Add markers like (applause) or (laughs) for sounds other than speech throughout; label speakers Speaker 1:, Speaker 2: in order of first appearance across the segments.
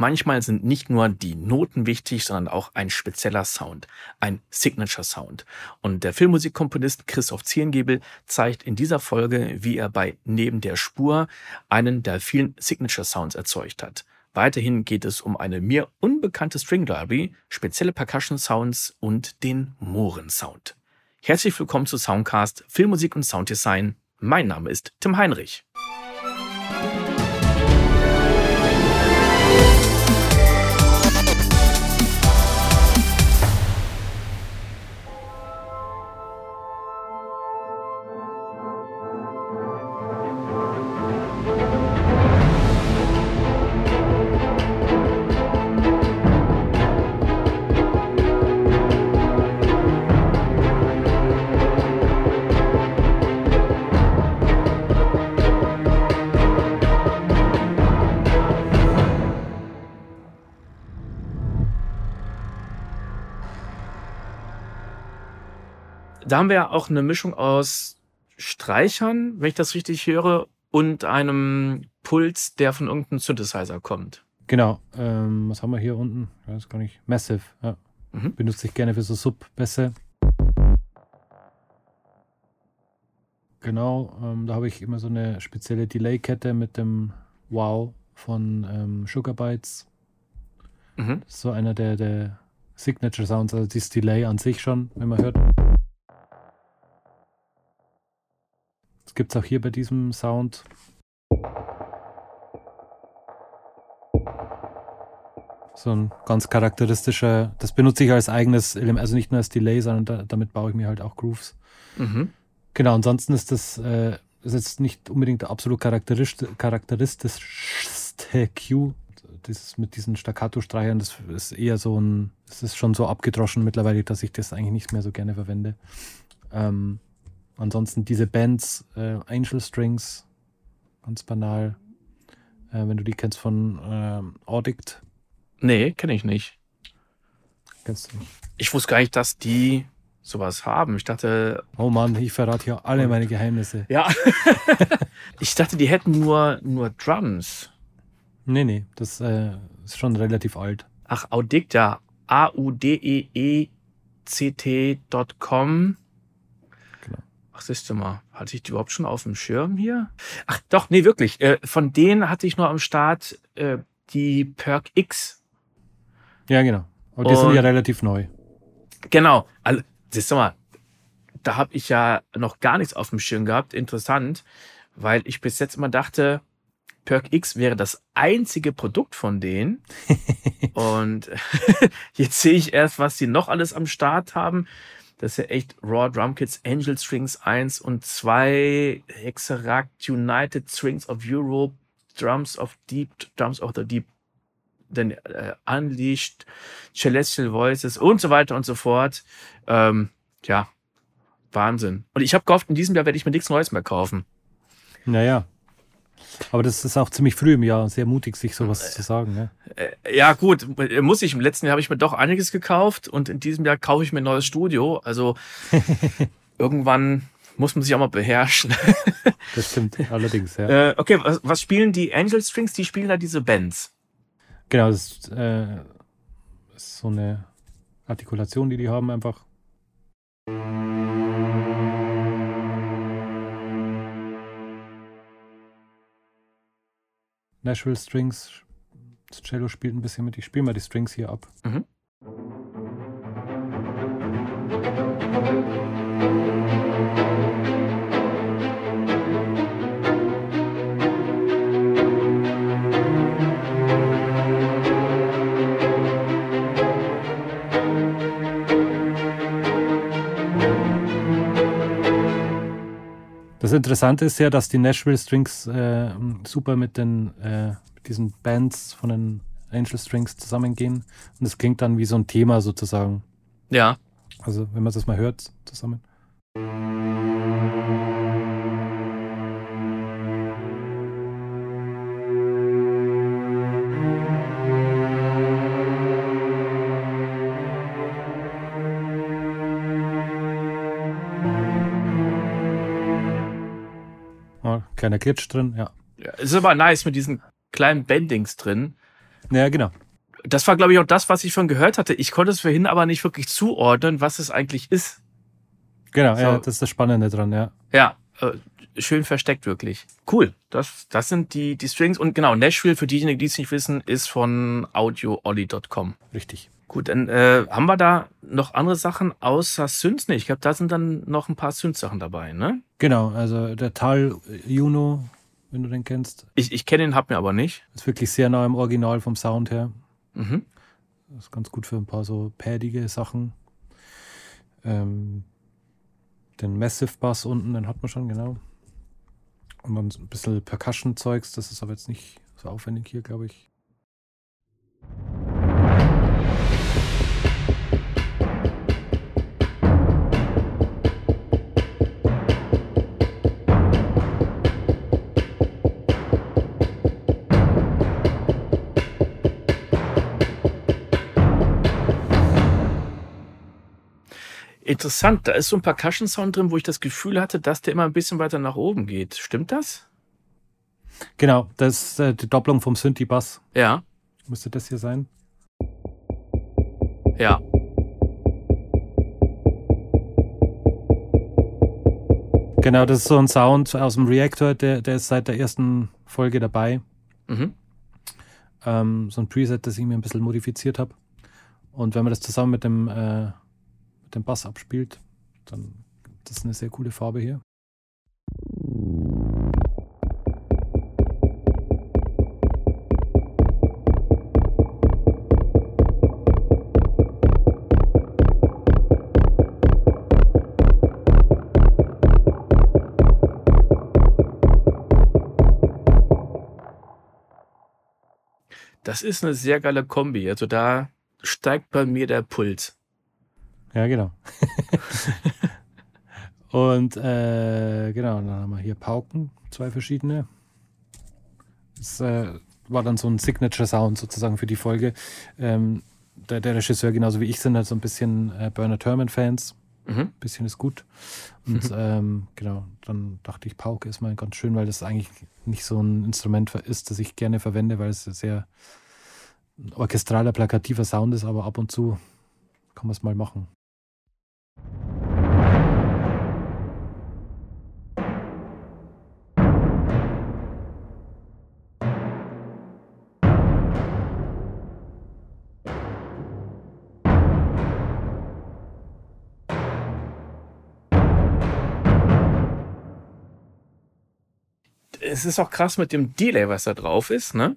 Speaker 1: Manchmal sind nicht nur die Noten wichtig, sondern auch ein spezieller Sound, ein Signature Sound. Und der Filmmusikkomponist Christoph Zierengebel zeigt in dieser Folge, wie er bei Neben der Spur einen der vielen Signature Sounds erzeugt hat. Weiterhin geht es um eine mir unbekannte String Library, spezielle Percussion Sounds und den Mohren Sound. Herzlich willkommen zu Soundcast Filmmusik und Sounddesign. Mein Name ist Tim Heinrich. Da haben wir ja auch eine Mischung aus Streichern, wenn ich das richtig höre, und einem Puls, der von irgendeinem Synthesizer kommt.
Speaker 2: Genau. Ähm, was haben wir hier unten? Ich weiß gar nicht. Massive. Ja. Mhm. Benutze ich gerne für so Sub-Bässe. Genau. Ähm, da habe ich immer so eine spezielle Delay-Kette mit dem Wow von ähm, Sugar Bytes. Mhm. So einer der, der Signature Sounds, also dieses Delay an sich schon, wenn man hört. Das gibt es auch hier bei diesem Sound. So ein ganz charakteristischer, das benutze ich als eigenes Element, also nicht nur als Delay, sondern da, damit baue ich mir halt auch Grooves. Mhm. Genau, ansonsten ist das äh, ist jetzt nicht unbedingt der absolut charakteristischste, Cue. Dieses mit diesen Staccato-Streichern, das ist eher so ein, es ist schon so abgedroschen mittlerweile, dass ich das eigentlich nicht mehr so gerne verwende. Ähm, Ansonsten diese Bands, äh, Angel Strings, ganz banal. Äh, wenn du die kennst von äh, Audict.
Speaker 1: Nee, kenne ich nicht.
Speaker 2: Kennst du nicht?
Speaker 1: Ich wusste gar nicht, dass die sowas haben. Ich dachte.
Speaker 2: Oh Mann, ich verrate hier alle meine Geheimnisse.
Speaker 1: Ja. (laughs) ich dachte, die hätten nur, nur Drums.
Speaker 2: Nee, nee, das äh, ist schon relativ alt.
Speaker 1: Ach, Audict, ja. A-U-D-E-E-C-T.com. Ach, siehst du mal, hatte ich die überhaupt schon auf dem Schirm hier? Ach doch, nee, wirklich. Äh, von denen hatte ich nur am Start äh, die Perk X.
Speaker 2: Ja, genau. Aber die Und, sind ja relativ neu.
Speaker 1: Genau. Also, siehst du mal, da habe ich ja noch gar nichts auf dem Schirm gehabt. Interessant, weil ich bis jetzt immer dachte, Perk X wäre das einzige Produkt von denen. (laughs) Und (laughs) jetzt sehe ich erst, was sie noch alles am Start haben. Das ist ja echt Raw Drum Kits, Angel Strings 1 und 2, Hexeract United Strings of Europe, Drums of Deep, Drums of the Deep, dann äh, Unleashed, Celestial Voices und so weiter und so fort. Ähm, ja, Wahnsinn. Und ich habe gehofft, in diesem Jahr werde ich mir nichts Neues mehr kaufen.
Speaker 2: Naja, aber das ist auch ziemlich früh im Jahr, sehr mutig, sich sowas zu sagen. Ne?
Speaker 1: Ja, gut, muss ich. Im letzten Jahr habe ich mir doch einiges gekauft und in diesem Jahr kaufe ich mir ein neues Studio. Also (laughs) irgendwann muss man sich auch mal beherrschen. (laughs)
Speaker 2: das stimmt, allerdings, ja.
Speaker 1: Äh, okay, was, was, spielen die Angel Strings? Die spielen da diese Bands.
Speaker 2: Genau, das ist, äh, ist so eine Artikulation, die die haben, einfach. Nashville Strings. Das Cello spielt ein bisschen mit. Ich spiele mal die Strings hier ab. Mhm. Das Interessante ist ja, dass die Nashville Strings äh, super mit den äh, diesen Bands von den Angel Strings zusammengehen. Und es klingt dann wie so ein Thema sozusagen.
Speaker 1: Ja.
Speaker 2: Also, wenn man das mal hört zusammen. Kleiner Glitch drin, ja.
Speaker 1: ja. Ist aber nice mit diesen kleinen Bendings drin.
Speaker 2: Ja, genau.
Speaker 1: Das war, glaube ich, auch das, was ich von gehört hatte. Ich konnte es vorhin aber nicht wirklich zuordnen, was es eigentlich ist.
Speaker 2: Genau, so. ja, das ist das Spannende dran, ja.
Speaker 1: Ja, äh, schön versteckt wirklich. Cool. Das, das sind die, die Strings. Und genau, Nashville, für diejenigen, die es nicht wissen, ist von audioolly.com.
Speaker 2: Richtig.
Speaker 1: Gut, dann äh, haben wir da noch andere Sachen außer Synths? Nee, ich glaube, da sind dann noch ein paar Synth-Sachen dabei, ne?
Speaker 2: Genau, also der Tal Juno, wenn du den kennst.
Speaker 1: Ich, ich kenne ihn, hab mir aber nicht.
Speaker 2: Ist wirklich sehr nah im Original vom Sound her. Mhm. Das ist ganz gut für ein paar so padige Sachen. Ähm, den Massive Bass unten, den hat man schon, genau. Und dann ein bisschen Percussion-Zeugs, das ist aber jetzt nicht so aufwendig hier, glaube ich.
Speaker 1: Interessant, da ist so ein Percussion-Sound drin, wo ich das Gefühl hatte, dass der immer ein bisschen weiter nach oben geht. Stimmt das?
Speaker 2: Genau, das ist äh, die Doppelung vom Synthi-Bass.
Speaker 1: Ja.
Speaker 2: Müsste das hier sein?
Speaker 1: Ja.
Speaker 2: Genau, das ist so ein Sound aus dem Reactor, der, der ist seit der ersten Folge dabei. Mhm. Ähm, so ein Preset, das ich mir ein bisschen modifiziert habe. Und wenn man das zusammen mit dem äh, den Bass abspielt, dann das ist eine sehr coole Farbe hier.
Speaker 1: Das ist eine sehr geile Kombi. Also da steigt bei mir der Puls.
Speaker 2: Ja, genau. (laughs) Und äh, genau, dann haben wir hier Pauken, zwei verschiedene. Das äh, war dann so ein Signature-Sound sozusagen für die Folge. Ähm, der, der, Regisseur, genauso wie ich, sind halt so ein bisschen äh, Bernard Herrmann-Fans. Mhm. bisschen ist gut. Und mhm. (laughs) ähm, genau, dann dachte ich, Pauke ist mal ganz schön, weil das eigentlich nicht so ein Instrument ist, das ich gerne verwende, weil es sehr orchestraler, plakativer Sound ist, aber ab und zu kann man es mal machen.
Speaker 1: Es ist auch krass mit dem Delay, was da drauf ist, ne?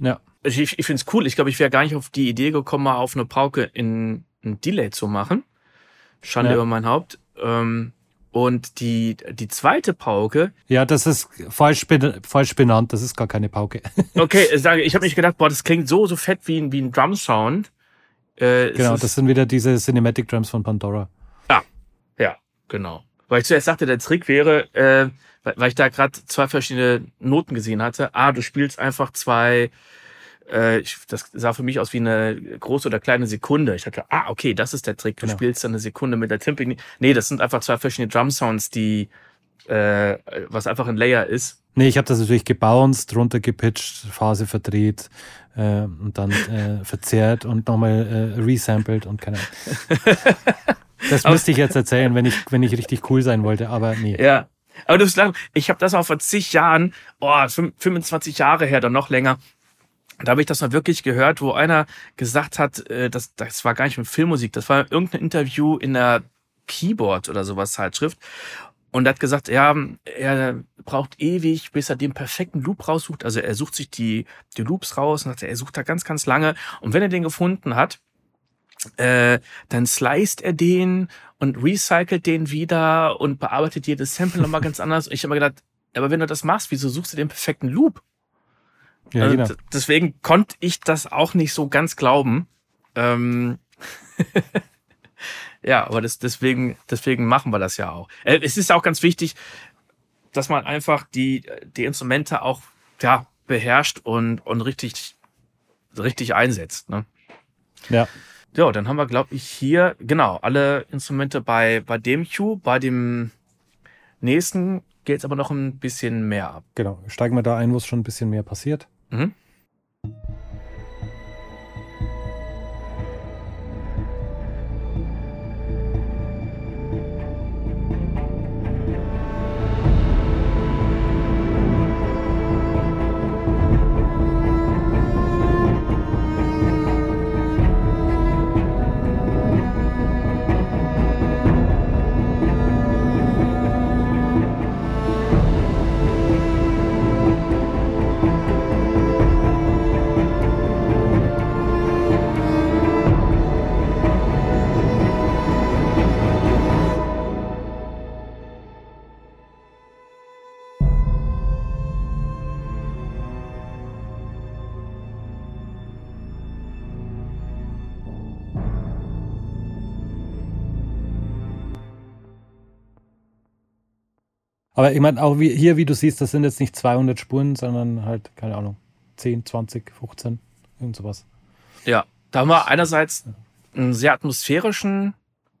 Speaker 2: Ja.
Speaker 1: Ich, ich finde es cool. Ich glaube, ich wäre gar nicht auf die Idee gekommen, mal auf eine Pauke in ein Delay zu machen. Schande ja. über mein Haupt. Ähm, und die, die zweite Pauke.
Speaker 2: Ja, das ist falsch, falsch benannt. Das ist gar keine Pauke. (laughs)
Speaker 1: okay, sage, ich habe mich gedacht, boah, das klingt so, so fett wie ein, wie ein Drum-Sound.
Speaker 2: Äh, genau, das sind wieder diese Cinematic Drums von Pandora.
Speaker 1: Ja, ja, genau. Weil ich zuerst sagte, der Trick wäre, äh, weil ich da gerade zwei verschiedene Noten gesehen hatte. Ah, du spielst einfach zwei, äh, das sah für mich aus wie eine große oder kleine Sekunde. Ich dachte, ah, okay, das ist der Trick. Du genau. spielst dann eine Sekunde mit der Timping. Nee, das sind einfach zwei verschiedene Drum Sounds, die, äh, was einfach ein Layer ist.
Speaker 2: Nee, ich habe das natürlich gebounced, runtergepitcht, Phase verdreht äh, und dann äh, verzerrt und nochmal äh, resampled und keine Ahnung. (laughs) Das müsste ich jetzt erzählen, wenn ich, wenn ich richtig cool sein wollte, aber nee.
Speaker 1: Ja, aber du musst sagen, ich habe das auch vor zig Jahren, oh, 25 Jahre her, dann noch länger, da habe ich das mal wirklich gehört, wo einer gesagt hat, äh, das, das war gar nicht mit Filmmusik, das war irgendein Interview in der Keyboard oder sowas Zeitschrift. Und er hat gesagt, ja, er braucht ewig, bis er den perfekten Loop raussucht. Also er sucht sich die, die Loops raus und er sucht da ganz, ganz lange. Und wenn er den gefunden hat, äh, dann sliced er den und recycelt den wieder und bearbeitet jedes Sample nochmal ganz anders. Ich habe mir gedacht, aber wenn du das machst, wieso suchst du den perfekten Loop? Ja, also, genau. Deswegen konnte ich das auch nicht so ganz glauben. Ähm (laughs) ja, aber das, deswegen, deswegen machen wir das ja auch. Äh, es ist auch ganz wichtig, dass man einfach die, die Instrumente auch ja, beherrscht und, und richtig, richtig einsetzt. Ne?
Speaker 2: Ja.
Speaker 1: Ja, dann haben wir, glaube ich, hier, genau, alle Instrumente bei, bei dem Cue. Bei dem nächsten geht es aber noch ein bisschen mehr ab.
Speaker 2: Genau, steigen wir da ein, wo es schon ein bisschen mehr passiert. Mhm. Aber ich meine, auch wie, hier, wie du siehst, das sind jetzt nicht 200 Spuren, sondern halt, keine Ahnung, 10, 20, 15, irgend sowas.
Speaker 1: Ja, da haben wir einerseits einen sehr atmosphärischen,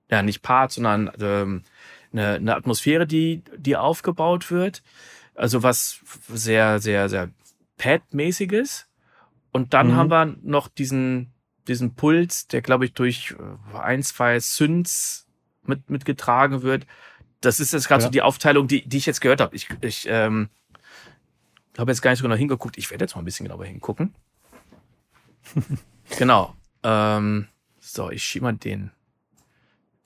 Speaker 1: ja, nicht Part, sondern ähm, eine, eine Atmosphäre, die, die aufgebaut wird. Also was sehr, sehr, sehr Pad-mäßiges. Und dann mhm. haben wir noch diesen, diesen Puls, der, glaube ich, durch äh, ein, zwei Synths mit, mitgetragen wird. Das ist jetzt gerade ja. so die Aufteilung, die, die ich jetzt gehört habe. Ich, ich ähm, habe jetzt gar nicht so genau hingeguckt. Ich werde jetzt mal ein bisschen genauer hingucken. (laughs) genau. Ähm, so, ich schiebe mal den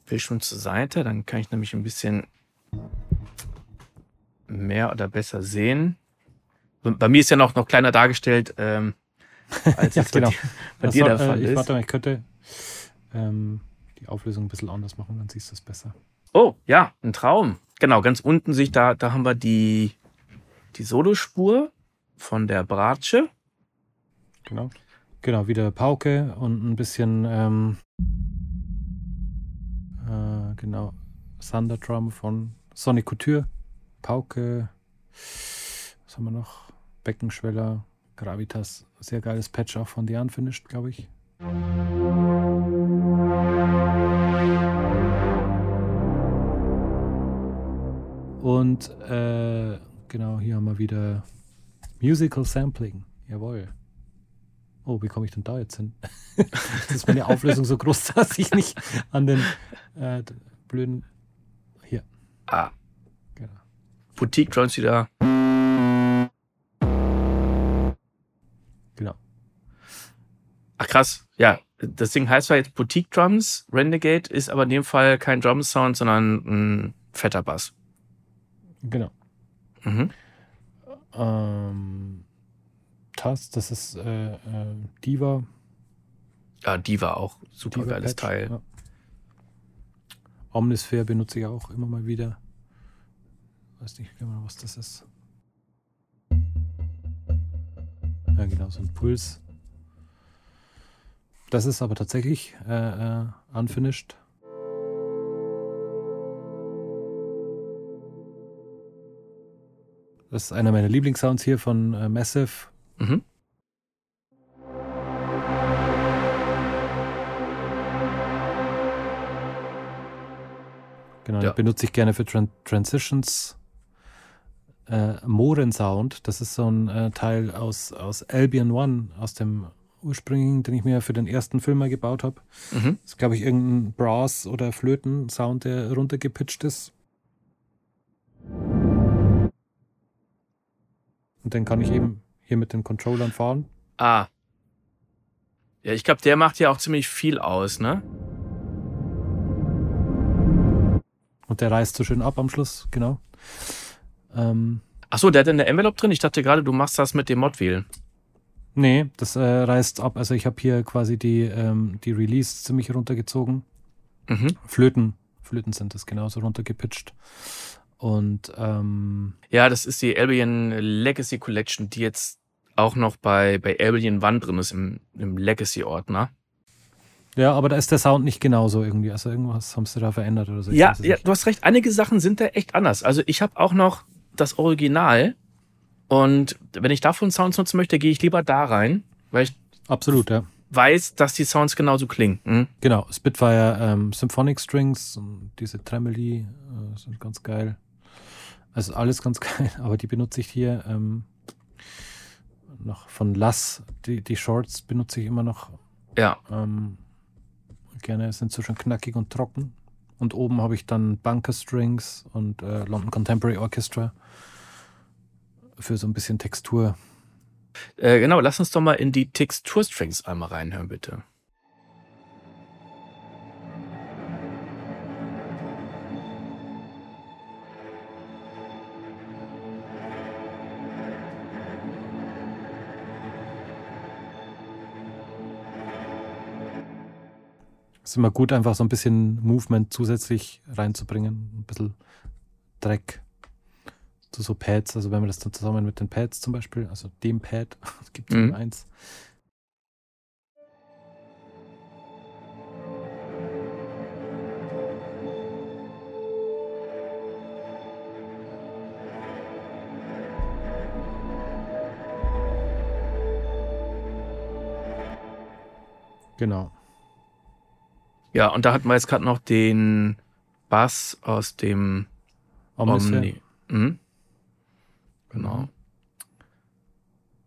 Speaker 1: Bildschirm zur Seite. Dann kann ich nämlich ein bisschen mehr oder besser sehen. Bei mir ist ja noch, noch kleiner dargestellt, ähm, (laughs)
Speaker 2: als ja, genau. bei dir, bei dir der Fall äh, ich, ist. Warte mal, ich könnte ähm, die Auflösung ein bisschen anders machen, dann siehst du es besser.
Speaker 1: Oh, ja, ein Traum. Genau, ganz unten sich da, da haben wir die, die Solospur von der Bratsche.
Speaker 2: Genau. Genau, wieder Pauke und ein bisschen, ähm, äh, genau, Thunder Drum von Sonic Couture. Pauke, was haben wir noch? Beckenschweller, Gravitas, sehr geiles Patch auch von The Unfinished, glaube ich. Und äh, genau, hier haben wir wieder Musical Sampling. Jawohl. Oh, wie komme ich denn da jetzt hin? das (laughs) ist meine Auflösung so groß, (laughs) dass ich nicht an den äh, blöden. Hier.
Speaker 1: Ah. Genau. Boutique Drums wieder.
Speaker 2: Genau.
Speaker 1: Ach krass. Ja, das Ding heißt zwar jetzt Boutique Drums. Renegade ist aber in dem Fall kein Drum Sound, sondern ein fetter Bass.
Speaker 2: Genau. Mhm. Ähm, Tass, das ist äh, äh, Diva.
Speaker 1: Ja, Diva auch. Super Diva geiles Patch, Teil. Ja.
Speaker 2: Omnisphere benutze ich auch immer mal wieder. Weiß nicht genau, was das ist. Ja, genau, so ein Puls. Das ist aber tatsächlich äh, äh, unfinished. Das ist einer meiner Lieblingssounds hier von äh, Massive. Mhm. Genau, ja. benutze ich gerne für Tran Transitions. Äh, Sound, das ist so ein äh, Teil aus, aus Albion One, aus dem ursprünglichen, den ich mir für den ersten Film mal gebaut habe. Mhm. Das ist, glaube ich, irgendein Brass- oder Flöten-Sound, der runtergepitcht ist. Und den kann ich eben hier mit den Controllern fahren.
Speaker 1: Ah. Ja, ich glaube, der macht ja auch ziemlich viel aus, ne?
Speaker 2: Und der reißt so schön ab am Schluss, genau.
Speaker 1: Ähm, Achso, der hat in der Envelope drin? Ich dachte gerade, du machst das mit dem Mod-Wheel.
Speaker 2: Nee, das äh, reißt ab. Also ich habe hier quasi die, ähm, die Release ziemlich runtergezogen. Mhm. Flöten, Flöten sind das genauso runtergepitcht. Und ähm,
Speaker 1: ja, das ist die Albion Legacy Collection, die jetzt auch noch bei, bei Albion One drin ist im, im Legacy-Ordner.
Speaker 2: Ja, aber da ist der Sound nicht genauso irgendwie. Also irgendwas haben sie da verändert oder so.
Speaker 1: Ja, ja, du hast recht. Einige Sachen sind da echt anders. Also ich habe auch noch das Original und wenn ich davon Sounds nutzen möchte, gehe ich lieber da rein, weil ich
Speaker 2: absolut ja
Speaker 1: weiß, dass die Sounds genauso klingen. Hm?
Speaker 2: Genau, Spitfire ähm, Symphonic Strings und diese Tremoli äh, sind ganz geil. Also alles ganz (laughs) geil, aber die benutze ich hier ähm, noch von Lass. Die, die Shorts benutze ich immer noch.
Speaker 1: Ja.
Speaker 2: Ähm, gerne, sind so schon knackig und trocken. Und oben habe ich dann Bunker Strings und äh, London Contemporary Orchestra für so ein bisschen Textur.
Speaker 1: Äh, genau, lass uns doch mal in die Texturstrings einmal reinhören, bitte.
Speaker 2: ist immer gut, einfach so ein bisschen Movement zusätzlich reinzubringen. Ein bisschen Dreck zu so Pads. Also wenn man das dann zusammen mit den Pads zum Beispiel, also dem Pad, (laughs) es gibt mhm. eins. Genau.
Speaker 1: Ja, und da hatten wir jetzt gerade noch den Bass aus dem
Speaker 2: Omnisphere.
Speaker 1: Omni. Mhm. Genau.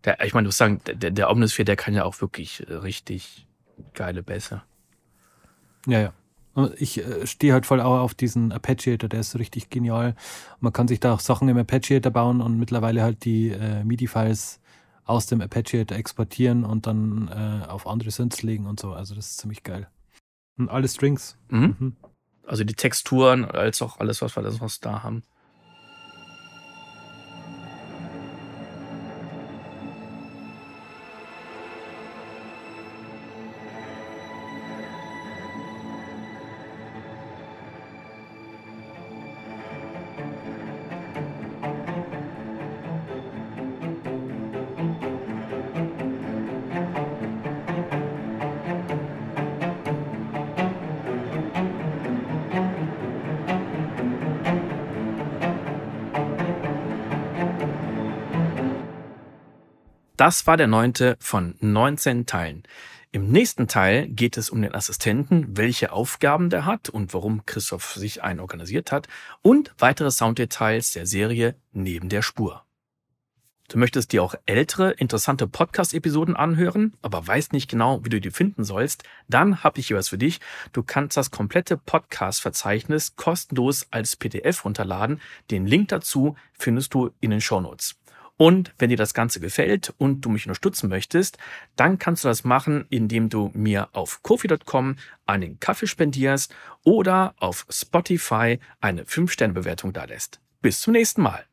Speaker 1: Der, ich meine, du musst sagen, der, der Omnisphere, der kann ja auch wirklich richtig geile Bässe.
Speaker 2: Ja, ja. Ich äh, stehe halt voll auch auf diesen Arpeggiator, der ist richtig genial. Man kann sich da auch Sachen im Arpeggiator bauen und mittlerweile halt die äh, MIDI-Files aus dem Arpeggiator exportieren und dann äh, auf andere Synths legen und so. Also das ist ziemlich geil. Und alle Strings.
Speaker 1: Mhm. Mhm. Also die Texturen als auch alles, was wir da haben. Das war der neunte von 19 Teilen. Im nächsten Teil geht es um den Assistenten, welche Aufgaben der hat und warum Christoph sich einen organisiert hat und weitere Sounddetails der Serie Neben der Spur. Du möchtest dir auch ältere, interessante Podcast-Episoden anhören, aber weißt nicht genau, wie du die finden sollst, dann habe ich hier was für dich. Du kannst das komplette Podcast-Verzeichnis kostenlos als PDF runterladen. Den Link dazu findest du in den Shownotes. Und wenn dir das Ganze gefällt und du mich unterstützen möchtest, dann kannst du das machen, indem du mir auf kofi.com einen Kaffee spendierst oder auf Spotify eine 5-Sterne-Bewertung da lässt. Bis zum nächsten Mal.